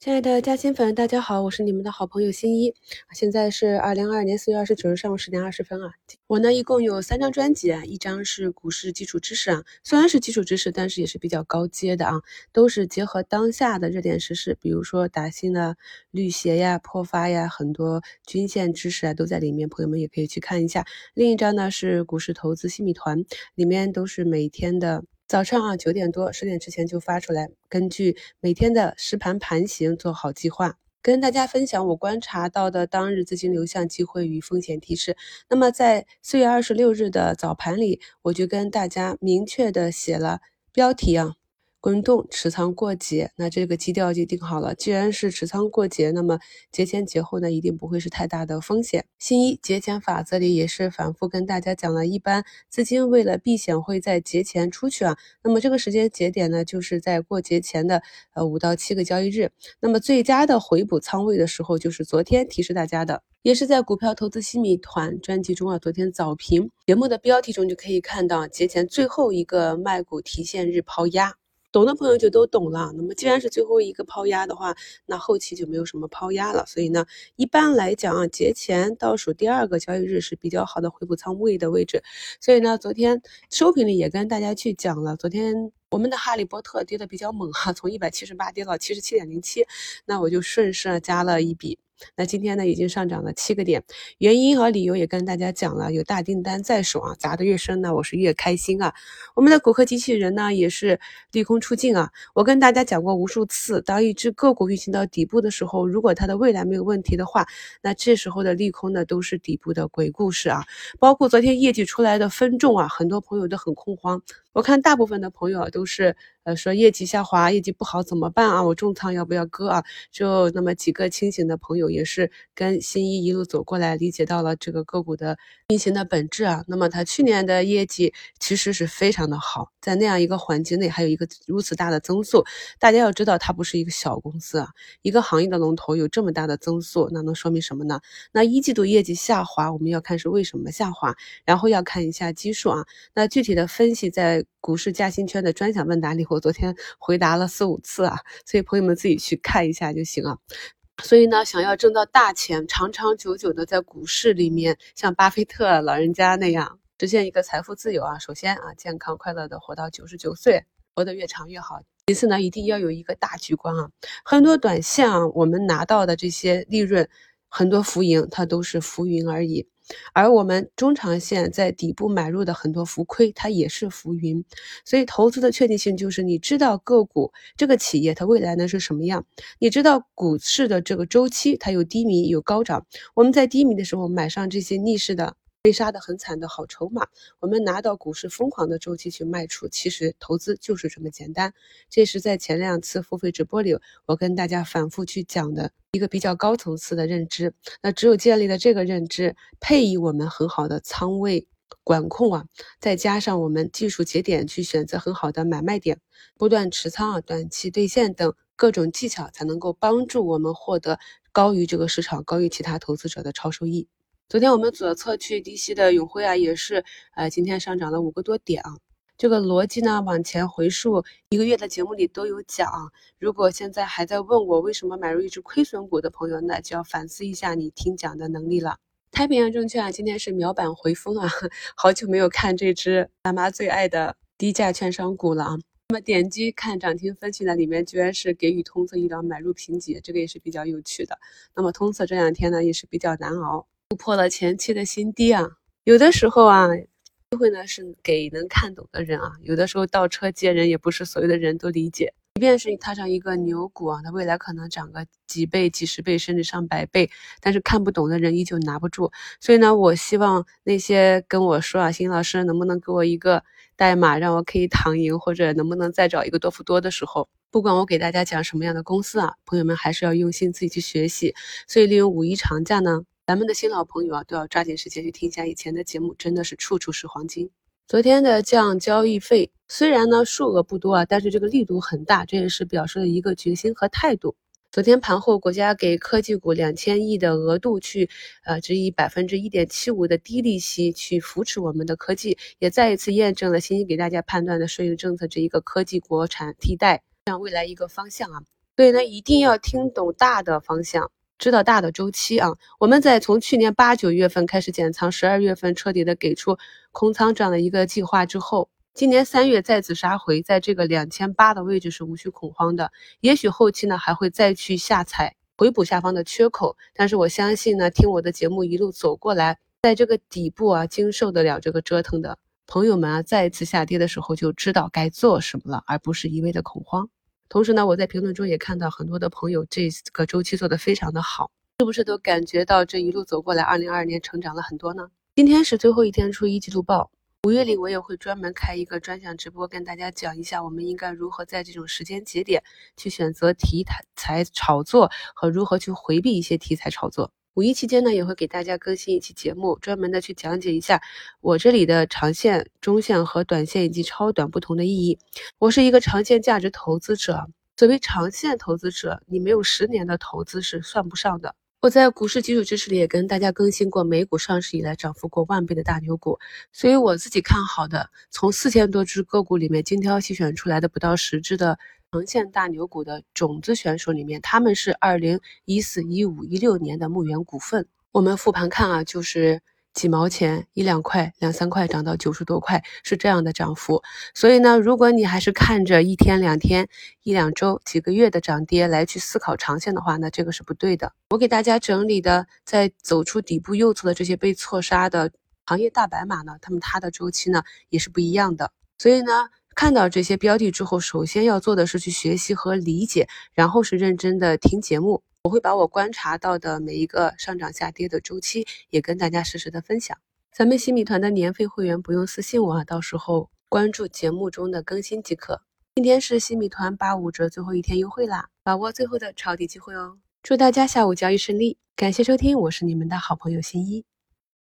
亲爱的嘉兴粉，大家好，我是你们的好朋友新一。现在是二零二二年四月二十九日上午十点二十分啊。我呢一共有三张专辑啊，一张是股市基础知识啊，虽然是基础知识，但是也是比较高阶的啊，都是结合当下的热点时事，比如说打新的绿鞋呀、破发呀，很多均线知识啊都在里面，朋友们也可以去看一下。另一张呢是股市投资新米团，里面都是每天的。早上啊，九点多十点之前就发出来，根据每天的实盘盘形做好计划，跟大家分享我观察到的当日资金流向机会与风险提示。那么在四月二十六日的早盘里，我就跟大家明确的写了标题啊。滚动持仓过节，那这个基调就定好了。既然是持仓过节，那么节前节后呢，一定不会是太大的风险。新一节前法则里也是反复跟大家讲了，一般资金为了避险会在节前出去啊。那么这个时间节点呢，就是在过节前的呃五到七个交易日。那么最佳的回补仓位的时候，就是昨天提示大家的，也是在股票投资新米团专辑中啊，昨天早评节目的标题中就可以看到，节前最后一个卖股提现日抛压。懂的朋友就都懂了。那么既然是最后一个抛压的话，那后期就没有什么抛压了。所以呢，一般来讲啊，节前倒数第二个交易日是比较好的回补仓位的位置。所以呢，昨天收评里也跟大家去讲了，昨天我们的哈利波特跌的比较猛哈，从一百七十八跌到七十七点零七，那我就顺势加了一笔。那今天呢，已经上涨了七个点，原因和理由也跟大家讲了，有大订单在手啊，砸得越深呢，我是越开心啊。我们的骨科机器人呢，也是利空出尽啊。我跟大家讲过无数次，当一只个股运行到底部的时候，如果它的未来没有问题的话，那这时候的利空呢，都是底部的鬼故事啊。包括昨天业绩出来的分众啊，很多朋友都很恐慌。我看大部分的朋友啊，都是呃说业绩下滑，业绩不好怎么办啊？我重仓要不要割啊？就那么几个清醒的朋友，也是跟新一一路走过来，理解到了这个个股的运行的本质啊。那么它去年的业绩其实是非常的好，在那样一个环境内，还有一个如此大的增速，大家要知道它不是一个小公司啊，一个行业的龙头有这么大的增速，那能说明什么呢？那一季度业绩下滑，我们要看是为什么下滑，然后要看一下基数啊。那具体的分析在。股市加薪圈的专享问答里，我昨天回答了四五次啊，所以朋友们自己去看一下就行了。所以呢，想要挣到大钱，长长久久的在股市里面，像巴菲特老人家那样实现一个财富自由啊，首先啊，健康快乐的活到九十九岁，活得越长越好。其次呢，一定要有一个大局观啊。很多短线啊，我们拿到的这些利润，很多浮盈，它都是浮云而已。而我们中长线在底部买入的很多浮亏，它也是浮云。所以投资的确定性就是你知道个股这个企业它未来呢是什么样，你知道股市的这个周期它有低迷有高涨。我们在低迷的时候买上这些逆势的。被杀的很惨的好筹码，我们拿到股市疯狂的周期去卖出，其实投资就是这么简单。这是在前两次付费直播里，我跟大家反复去讲的一个比较高层次的认知。那只有建立了这个认知，配以我们很好的仓位管控啊，再加上我们技术节点去选择很好的买卖点，不断持仓啊，短期兑现等各种技巧，才能够帮助我们获得高于这个市场、高于其他投资者的超收益。昨天我们左侧去低吸的永辉啊，也是，呃，今天上涨了五个多点啊。这个逻辑呢，往前回溯一个月的节目里都有讲。如果现在还在问我为什么买入一只亏损股的朋友，那就要反思一下你听讲的能力了。太平洋证券啊，今天是秒板回风啊，好久没有看这只大妈最爱的低价券商股了啊。那么点击看涨停分析呢，里面居然是给予通策医疗买入评级，这个也是比较有趣的。那么通策这两天呢，也是比较难熬。突破了前期的新低啊！有的时候啊，机会呢是给能看懂的人啊。有的时候倒车接人，也不是所有的人都理解。即便是你踏上一个牛股啊，它未来可能涨个几倍、几十倍，甚至上百倍，但是看不懂的人依旧拿不住。所以呢，我希望那些跟我说啊，新老师能不能给我一个代码，让我可以躺赢，或者能不能再找一个多付多的时候，不管我给大家讲什么样的公司啊，朋友们还是要用心自己去学习。所以利用五一长假呢。咱们的新老朋友啊，都要抓紧时间去听一下以前的节目，真的是处处是黄金。昨天的降交易费虽然呢数额不多啊，但是这个力度很大，这也是表示了一个决心和态度。昨天盘后，国家给科技股两千亿的额度去，呃，只以百分之一点七五的低利息去扶持我们的科技，也再一次验证了新一给大家判断的税收政策这一个科技国产替代这样未来一个方向啊。所以呢，一定要听懂大的方向，知道大的周期啊。我们在从去年八九月份开始减仓，十二月份彻底的给出空仓这样的一个计划之后，今年三月再次杀回，在这个两千八的位置是无需恐慌的。也许后期呢还会再去下踩，回补下方的缺口。但是我相信呢，听我的节目一路走过来，在这个底部啊，经受得了这个折腾的朋友们啊，再一次下跌的时候就知道该做什么了，而不是一味的恐慌。同时呢，我在评论中也看到很多的朋友这个周期做得非常的好，是不是都感觉到这一路走过来，二零二二年成长了很多呢？今天是最后一天出一季度报，五月里我也会专门开一个专享直播，跟大家讲一下我们应该如何在这种时间节点去选择题材炒作和如何去回避一些题材炒作。五一期间呢，也会给大家更新一期节目，专门的去讲解一下我这里的长线、中线和短线以及超短不同的意义。我是一个长线价值投资者，作为长线投资者，你没有十年的投资是算不上的。我在股市基础知识里也跟大家更新过美股上市以来涨幅过万倍的大牛股，所以我自己看好的，从四千多只个股里面精挑细选出来的不到十只的。长线大牛股的种子选手里面，他们是二零一四、一五、一六年的牧原股份。我们复盘看啊，就是几毛钱、一两块、两三块涨到九十多块，是这样的涨幅。所以呢，如果你还是看着一天、两天、一两周、几个月的涨跌来去思考长线的话，那这个是不对的。我给大家整理的，在走出底部右侧的这些被错杀的行业大白马呢，他们它的周期呢也是不一样的。所以呢。看到这些标的之后，首先要做的是去学习和理解，然后是认真的听节目。我会把我观察到的每一个上涨下跌的周期，也跟大家实时的分享。咱们新米团的年费会员不用私信我啊，到时候关注节目中的更新即可。今天是新米团八五折最后一天优惠啦，把握最后的抄底机会哦！祝大家下午交易顺利，感谢收听，我是你们的好朋友新一。